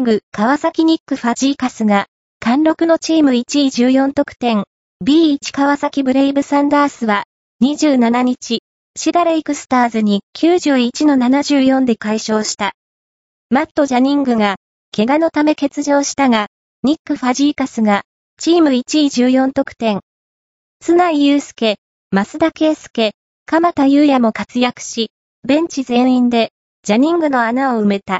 リーグ川崎ニック・ファジーカスが、貫禄のチーム1位14得点、B1 川崎ブレイブサンダースは、27日、シダレイクスターズに91の74で解消した。マット・ジャニングが、怪我のため欠場したが、ニック・ファジーカスが、チーム1位14得点。津内祐介、増田圭介、鎌田祐也も活躍し、ベンチ全員で、ジャニングの穴を埋めた。